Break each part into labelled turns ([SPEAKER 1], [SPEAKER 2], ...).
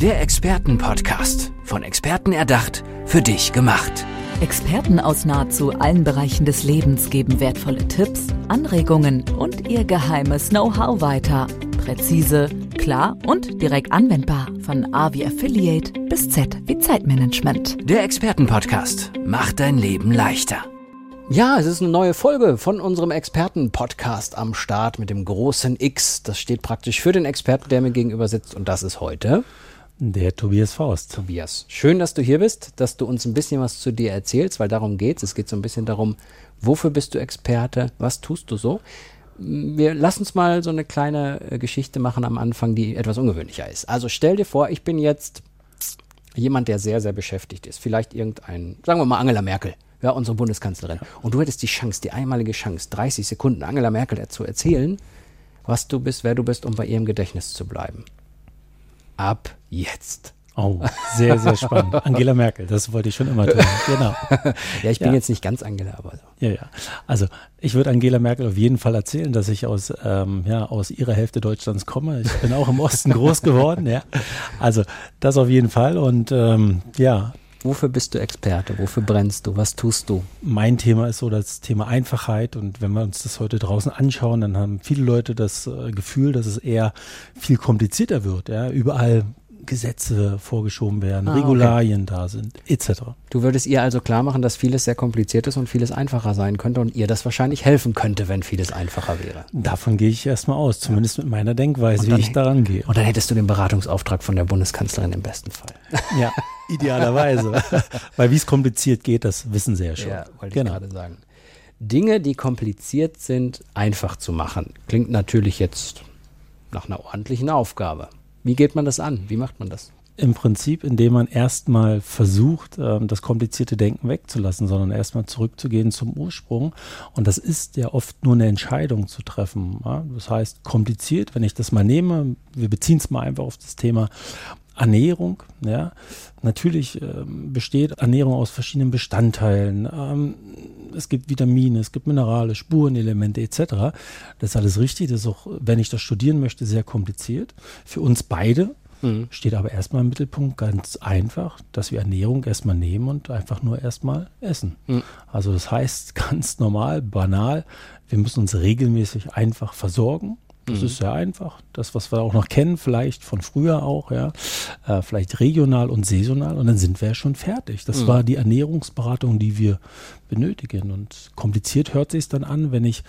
[SPEAKER 1] Der Expertenpodcast. Von Experten erdacht, für dich gemacht.
[SPEAKER 2] Experten aus nahezu allen Bereichen des Lebens geben wertvolle Tipps, Anregungen und ihr geheimes Know-how weiter. Präzise, klar und direkt anwendbar. Von A wie Affiliate bis Z wie Zeitmanagement.
[SPEAKER 1] Der Expertenpodcast macht dein Leben leichter. Ja, es ist eine neue Folge von unserem Experten-Podcast am Start mit dem großen X. Das steht praktisch für den Experten, der mir gegenüber sitzt. Und das ist heute
[SPEAKER 3] der Tobias Faust.
[SPEAKER 1] Tobias, schön, dass du hier bist, dass du uns ein bisschen was zu dir erzählst, weil darum geht's. Es geht so ein bisschen darum, wofür bist du Experte, was tust du so? Wir lassen uns mal so eine kleine äh, Geschichte machen am Anfang, die etwas ungewöhnlicher ist. Also stell dir vor, ich bin jetzt jemand, der sehr, sehr beschäftigt ist. Vielleicht irgendein, sagen wir mal Angela Merkel ja, unsere Bundeskanzlerin. Und du hättest die Chance, die einmalige Chance, 30 Sekunden Angela Merkel zu erzählen, was du bist, wer du bist, um bei ihrem Gedächtnis zu bleiben. Ab jetzt.
[SPEAKER 3] Oh, sehr, sehr spannend. Angela Merkel, das wollte ich schon immer tun. Genau.
[SPEAKER 1] ja, ich bin ja. jetzt nicht ganz Angela, aber so.
[SPEAKER 3] Ja, ja. Also ich würde Angela Merkel auf jeden Fall erzählen, dass ich aus, ähm, ja, aus ihrer Hälfte Deutschlands komme. Ich bin auch im Osten groß geworden, ja. Also das auf jeden Fall. Und ähm, ja,
[SPEAKER 1] Wofür bist du Experte? Wofür brennst du? Was tust du?
[SPEAKER 3] Mein Thema ist so das Thema Einfachheit. Und wenn wir uns das heute draußen anschauen, dann haben viele Leute das äh, Gefühl, dass es eher viel komplizierter wird. Ja? Überall Gesetze vorgeschoben werden, ah, Regularien okay. da sind, etc.
[SPEAKER 1] Du würdest ihr also klar machen, dass vieles sehr kompliziert ist und vieles einfacher sein könnte und ihr das wahrscheinlich helfen könnte, wenn vieles einfacher wäre.
[SPEAKER 3] Davon gehe ich erstmal aus, zumindest ja. mit meiner Denkweise, wie ich daran gehe.
[SPEAKER 1] Und dann hättest du den Beratungsauftrag von der Bundeskanzlerin im besten Fall.
[SPEAKER 3] Ja, idealerweise. Weil wie es kompliziert geht, das wissen sie ja schon. Ja,
[SPEAKER 1] wollte genau. ich gerade sagen. Dinge, die kompliziert sind, einfach zu machen, klingt natürlich jetzt nach einer ordentlichen Aufgabe. Wie geht man das an? Wie macht man das?
[SPEAKER 3] Im Prinzip, indem man erstmal versucht, ähm, das komplizierte Denken wegzulassen, sondern erstmal zurückzugehen zum Ursprung. Und das ist ja oft nur eine Entscheidung zu treffen. Das heißt, kompliziert, wenn ich das mal nehme, wir beziehen es mal einfach auf das Thema Ernährung. Ja, natürlich ähm, besteht Ernährung aus verschiedenen Bestandteilen. Ähm, es gibt Vitamine, es gibt Minerale, Spurenelemente etc. Das ist alles richtig. Das ist auch, wenn ich das studieren möchte, sehr kompliziert. Für uns beide mhm. steht aber erstmal im Mittelpunkt ganz einfach, dass wir Ernährung erstmal nehmen und einfach nur erstmal essen. Mhm. Also das heißt ganz normal, banal, wir müssen uns regelmäßig einfach versorgen das mhm. ist sehr einfach. Das, was wir auch noch kennen, vielleicht von früher auch, ja. Äh, vielleicht regional und saisonal und dann sind wir ja schon fertig. Das mhm. war die Ernährungsberatung, die wir benötigen. Und kompliziert hört sich dann an, wenn ich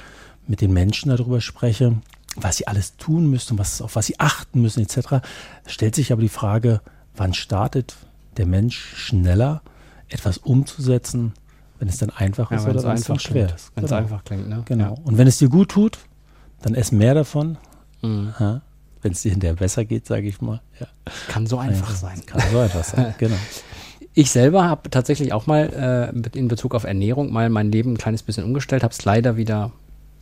[SPEAKER 3] mit den Menschen darüber spreche, was sie alles tun müssen, was, auf was sie achten müssen, etc. Stellt sich aber die Frage, wann startet der Mensch schneller, etwas umzusetzen, wenn es dann einfach ja, ist oder wenn es einfach schwer ist.
[SPEAKER 1] Wenn es genau. einfach klingt, ne?
[SPEAKER 3] Genau. Ja. Und wenn es dir gut tut, dann ess mehr davon. Mhm. Wenn es dir hinterher besser geht, sage ich mal. Ja.
[SPEAKER 1] Kann so einfach sein.
[SPEAKER 3] Kann so einfach sein, genau.
[SPEAKER 1] Ich selber habe tatsächlich auch mal äh, in Bezug auf Ernährung mal mein Leben ein kleines bisschen umgestellt, habe es leider wieder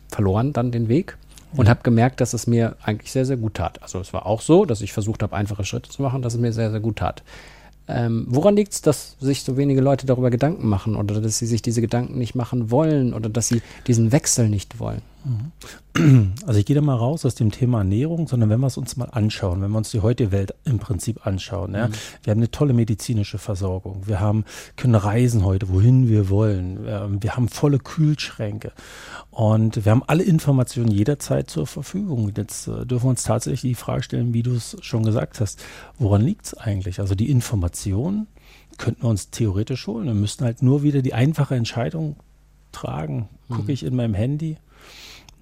[SPEAKER 1] verloren, dann den Weg. Und ja. habe gemerkt, dass es mir eigentlich sehr, sehr gut tat. Also es war auch so, dass ich versucht habe, einfache Schritte zu machen, dass es mir sehr, sehr gut tat. Ähm, woran liegt es, dass sich so wenige Leute darüber Gedanken machen oder dass sie sich diese Gedanken nicht machen wollen oder dass sie diesen Wechsel nicht wollen?
[SPEAKER 3] Also ich gehe da mal raus aus dem Thema Ernährung, sondern wenn wir es uns mal anschauen, wenn wir uns die heutige Welt im Prinzip anschauen, ja, mhm. wir haben eine tolle medizinische Versorgung, wir haben, können reisen heute, wohin wir wollen, wir haben volle Kühlschränke und wir haben alle Informationen jederzeit zur Verfügung. Jetzt äh, dürfen wir uns tatsächlich die Frage stellen, wie du es schon gesagt hast, woran liegt es eigentlich? Also die Informationen könnten wir uns theoretisch holen. Wir müssten halt nur wieder die einfache Entscheidung tragen. Gucke mhm. ich in meinem Handy,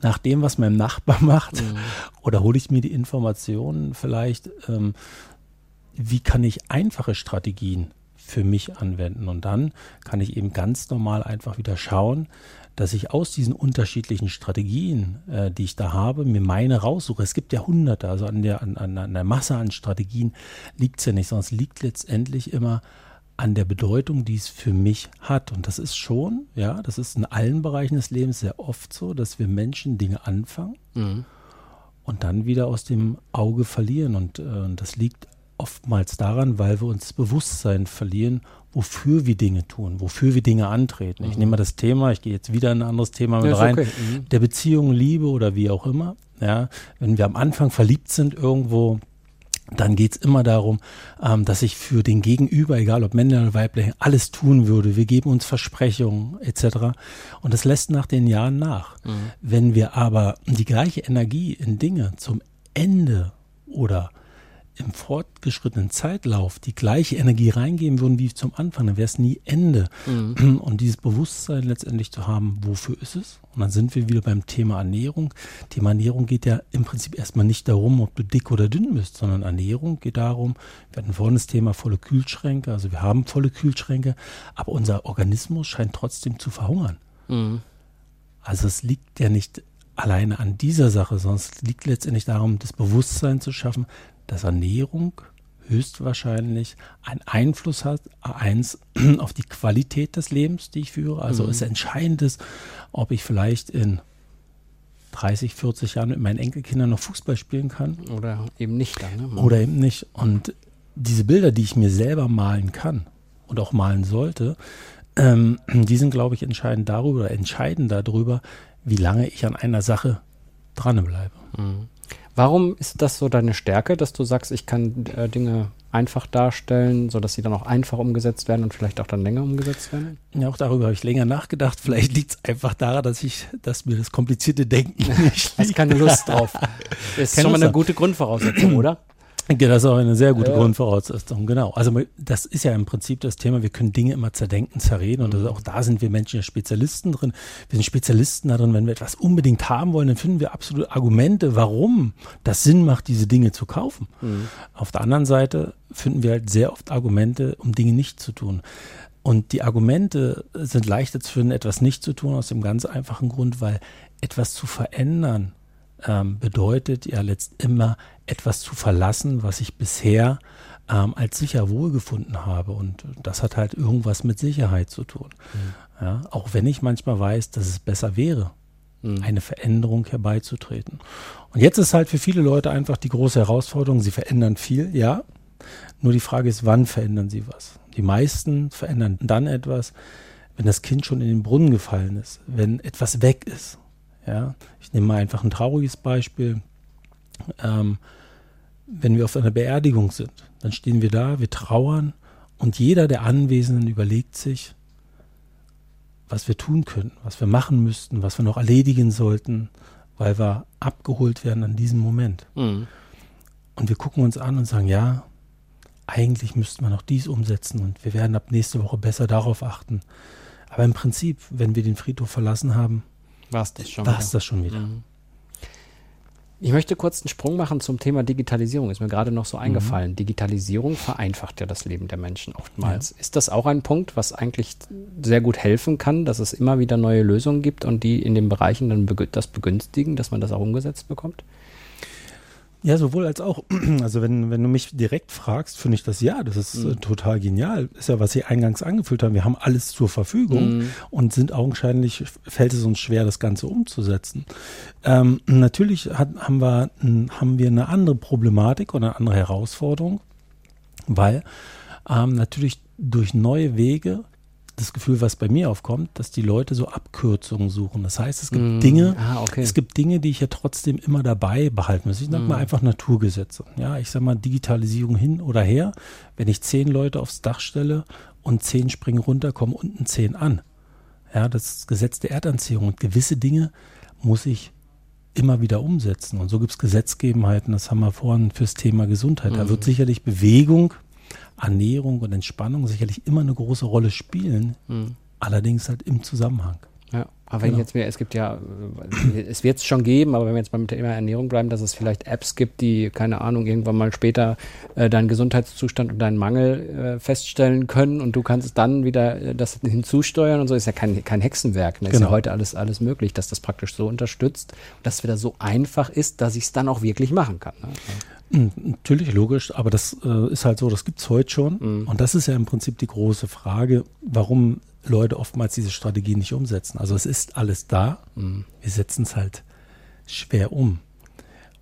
[SPEAKER 3] nach dem, was mein Nachbar macht? Mhm. Oder hole ich mir die Informationen vielleicht, ähm, wie kann ich einfache Strategien für mich anwenden? Und dann kann ich eben ganz normal einfach wieder schauen, dass ich aus diesen unterschiedlichen Strategien, äh, die ich da habe, mir meine raussuche. Es gibt ja hunderte, also an der, an, an der Masse an Strategien liegt es ja nicht, sondern es liegt letztendlich immer an der Bedeutung, die es für mich hat. Und das ist schon, ja, das ist in allen Bereichen des Lebens sehr oft so, dass wir Menschen Dinge anfangen mhm. und dann wieder aus dem Auge verlieren. Und äh, das liegt oftmals daran, weil wir uns Bewusstsein verlieren, wofür wir Dinge tun, wofür wir Dinge antreten. Mhm. Ich nehme mal das Thema, ich gehe jetzt wieder in ein anderes Thema mit ja, rein, okay. mhm. der Beziehung, Liebe oder wie auch immer. Ja, wenn wir am Anfang verliebt sind irgendwo, dann geht es immer darum, ähm, dass ich für den Gegenüber, egal ob Männlein oder Weiblich, alles tun würde. Wir geben uns Versprechungen etc. Und das lässt nach den Jahren nach. Mhm. Wenn wir aber die gleiche Energie in Dinge zum Ende oder im fortgeschrittenen Zeitlauf die gleiche Energie reingeben würden wie zum Anfang, dann wäre es nie Ende. Mhm. Und dieses Bewusstsein letztendlich zu haben, wofür ist es? Und dann sind wir wieder beim Thema Ernährung. Thema Ernährung geht ja im Prinzip erstmal nicht darum, ob du dick oder dünn bist, sondern Ernährung geht darum, wir hatten vorhin das Thema volle Kühlschränke, also wir haben volle Kühlschränke, aber unser Organismus scheint trotzdem zu verhungern. Mhm. Also es liegt ja nicht alleine an dieser Sache, sondern es liegt letztendlich darum, das Bewusstsein zu schaffen, dass Ernährung höchstwahrscheinlich einen Einfluss hat, eins auf die Qualität des Lebens, die ich führe. Also mhm. es entscheidend ist, ob ich vielleicht in 30, 40 Jahren mit meinen Enkelkindern noch Fußball spielen kann.
[SPEAKER 1] Oder eben nicht dann.
[SPEAKER 3] Ne? Oder eben nicht. Und diese Bilder, die ich mir selber malen kann und auch malen sollte, ähm, die sind, glaube ich, entscheidend darüber, entscheidend darüber, wie lange ich an einer Sache dranbleibe. Mhm.
[SPEAKER 1] Warum ist das so deine Stärke, dass du sagst, ich kann äh, Dinge einfach darstellen, sodass sie dann auch einfach umgesetzt werden und vielleicht auch dann länger umgesetzt werden?
[SPEAKER 3] Ja, auch darüber habe ich länger nachgedacht. Vielleicht liegt es einfach daran, dass ich, dass mir das komplizierte Denken nicht liegt.
[SPEAKER 1] Hast keine Lust drauf. Das ist schon mal eine gute Grundvoraussetzung, oder?
[SPEAKER 3] Das ist auch eine sehr gute ja. Grundvoraussetzung, genau. Also das ist ja im Prinzip das Thema, wir können Dinge immer zerdenken, zerreden und mhm. auch da sind wir Menschen ja Spezialisten drin. Wir sind Spezialisten darin, wenn wir etwas unbedingt haben wollen, dann finden wir absolute Argumente, warum das Sinn macht, diese Dinge zu kaufen. Mhm. Auf der anderen Seite finden wir halt sehr oft Argumente, um Dinge nicht zu tun. Und die Argumente sind leichter zu finden, etwas nicht zu tun, aus dem ganz einfachen Grund, weil etwas zu verändern ähm, bedeutet ja letzt immer etwas zu verlassen, was ich bisher ähm, als sicher wohlgefunden habe. Und das hat halt irgendwas mit Sicherheit zu tun. Mhm. Ja, auch wenn ich manchmal weiß, dass es besser wäre, mhm. eine Veränderung herbeizutreten. Und jetzt ist halt für viele Leute einfach die große Herausforderung, sie verändern viel, ja. Nur die Frage ist, wann verändern sie was? Die meisten verändern dann etwas, wenn das Kind schon in den Brunnen gefallen ist, wenn etwas weg ist. Ja, ich nehme mal einfach ein trauriges Beispiel. Ähm, wenn wir auf einer Beerdigung sind, dann stehen wir da, wir trauern und jeder der Anwesenden überlegt sich, was wir tun könnten, was wir machen müssten, was wir noch erledigen sollten, weil wir abgeholt werden an diesem Moment. Mhm. Und wir gucken uns an und sagen, ja, eigentlich müssten wir noch dies umsetzen und wir werden ab nächste Woche besser darauf achten. Aber im Prinzip, wenn wir den Friedhof verlassen haben,
[SPEAKER 1] war es das schon
[SPEAKER 3] wieder. das schon wieder. Mhm.
[SPEAKER 1] Ich möchte kurz einen Sprung machen zum Thema Digitalisierung. Ist mir gerade noch so mhm. eingefallen. Mhm. Digitalisierung vereinfacht ja das Leben der Menschen oftmals. Ja. Ist das auch ein Punkt, was eigentlich sehr gut helfen kann, dass es immer wieder neue Lösungen gibt und die in den Bereichen dann das begünstigen, dass man das auch umgesetzt bekommt?
[SPEAKER 3] Ja, sowohl als auch. Also wenn, wenn du mich direkt fragst, finde ich das ja, das ist mhm. äh, total genial. Ist ja, was Sie eingangs angefühlt haben. Wir haben alles zur Verfügung mhm. und sind augenscheinlich, fällt es uns schwer, das Ganze umzusetzen. Ähm, natürlich hat, haben, wir, haben wir eine andere Problematik oder eine andere Herausforderung, weil ähm, natürlich durch neue Wege das Gefühl, was bei mir aufkommt, dass die Leute so Abkürzungen suchen. Das heißt, es gibt mm. Dinge, ah, okay. es gibt Dinge, die ich ja trotzdem immer dabei behalten muss. Ich sage mm. mal einfach Naturgesetze. Ja, ich sage mal Digitalisierung hin oder her. Wenn ich zehn Leute aufs Dach stelle und zehn springen runter, kommen unten zehn an. Ja, das ist das Gesetz der Erdanziehung. Und gewisse Dinge muss ich immer wieder umsetzen. Und so gibt es Gesetzgebenheiten, das haben wir vorhin fürs Thema Gesundheit. Da wird sicherlich Bewegung Ernährung und Entspannung sicherlich immer eine große Rolle spielen, mhm. allerdings halt im Zusammenhang.
[SPEAKER 1] Ja, aber wenn genau. jetzt mehr, es gibt ja, äh, es wird es schon geben, aber wenn wir jetzt beim Thema Ernährung bleiben, dass es vielleicht Apps gibt, die, keine Ahnung, irgendwann mal später äh, deinen Gesundheitszustand und deinen Mangel äh, feststellen können und du kannst dann wieder äh, das hinzusteuern und so, ist ja kein, kein Hexenwerk. Ne? Ist genau. ja heute alles, alles möglich, dass das praktisch so unterstützt, dass es wieder so einfach ist, dass ich es dann auch wirklich machen kann. Ne?
[SPEAKER 3] Natürlich, logisch, aber das äh, ist halt so, das gibt es heute schon. Mhm. Und das ist ja im Prinzip die große Frage, warum Leute oftmals diese Strategie nicht umsetzen. Also es ist alles da, mhm. wir setzen es halt schwer um.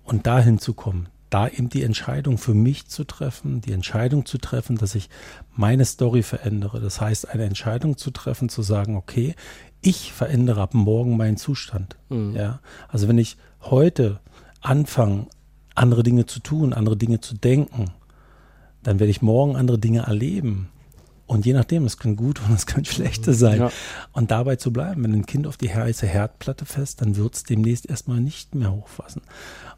[SPEAKER 3] Und dahin zu kommen, da eben die Entscheidung für mich zu treffen, die Entscheidung zu treffen, dass ich meine Story verändere. Das heißt, eine Entscheidung zu treffen, zu sagen, okay, ich verändere ab morgen meinen Zustand. Mhm. Ja, also wenn ich heute anfange, andere Dinge zu tun, andere Dinge zu denken, dann werde ich morgen andere Dinge erleben. Und je nachdem, es können gute und es können schlechte sein. Ja. Und dabei zu bleiben, wenn ein Kind auf die heiße Herdplatte fest, dann wird es demnächst erstmal nicht mehr hochfassen.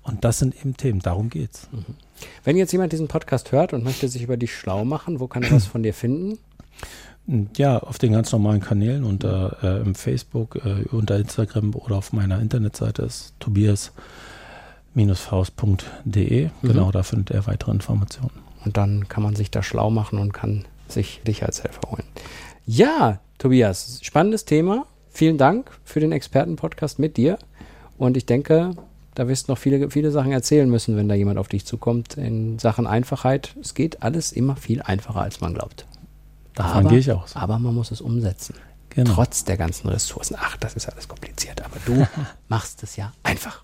[SPEAKER 3] Und das sind eben Themen, darum geht's. Mhm.
[SPEAKER 1] Wenn jetzt jemand diesen Podcast hört und möchte sich über dich schlau machen, wo kann er was von dir finden?
[SPEAKER 3] Ja, auf den ganz normalen Kanälen unter äh, im Facebook, äh, unter Instagram oder auf meiner Internetseite ist tobias-faust.de. Mhm. Genau, da findet er weitere Informationen.
[SPEAKER 1] Und dann kann man sich da schlau machen und kann sich dich als Helfer holen. Ja, Tobias, spannendes Thema. Vielen Dank für den Expertenpodcast mit dir. Und ich denke, da wirst du noch viele, viele Sachen erzählen müssen, wenn da jemand auf dich zukommt in Sachen Einfachheit. Es geht alles immer viel einfacher, als man glaubt.
[SPEAKER 3] Davon aber, gehe ich aus.
[SPEAKER 1] Aber man muss es umsetzen. Genau. Trotz der ganzen Ressourcen. Ach, das ist alles kompliziert, aber du machst es ja einfach.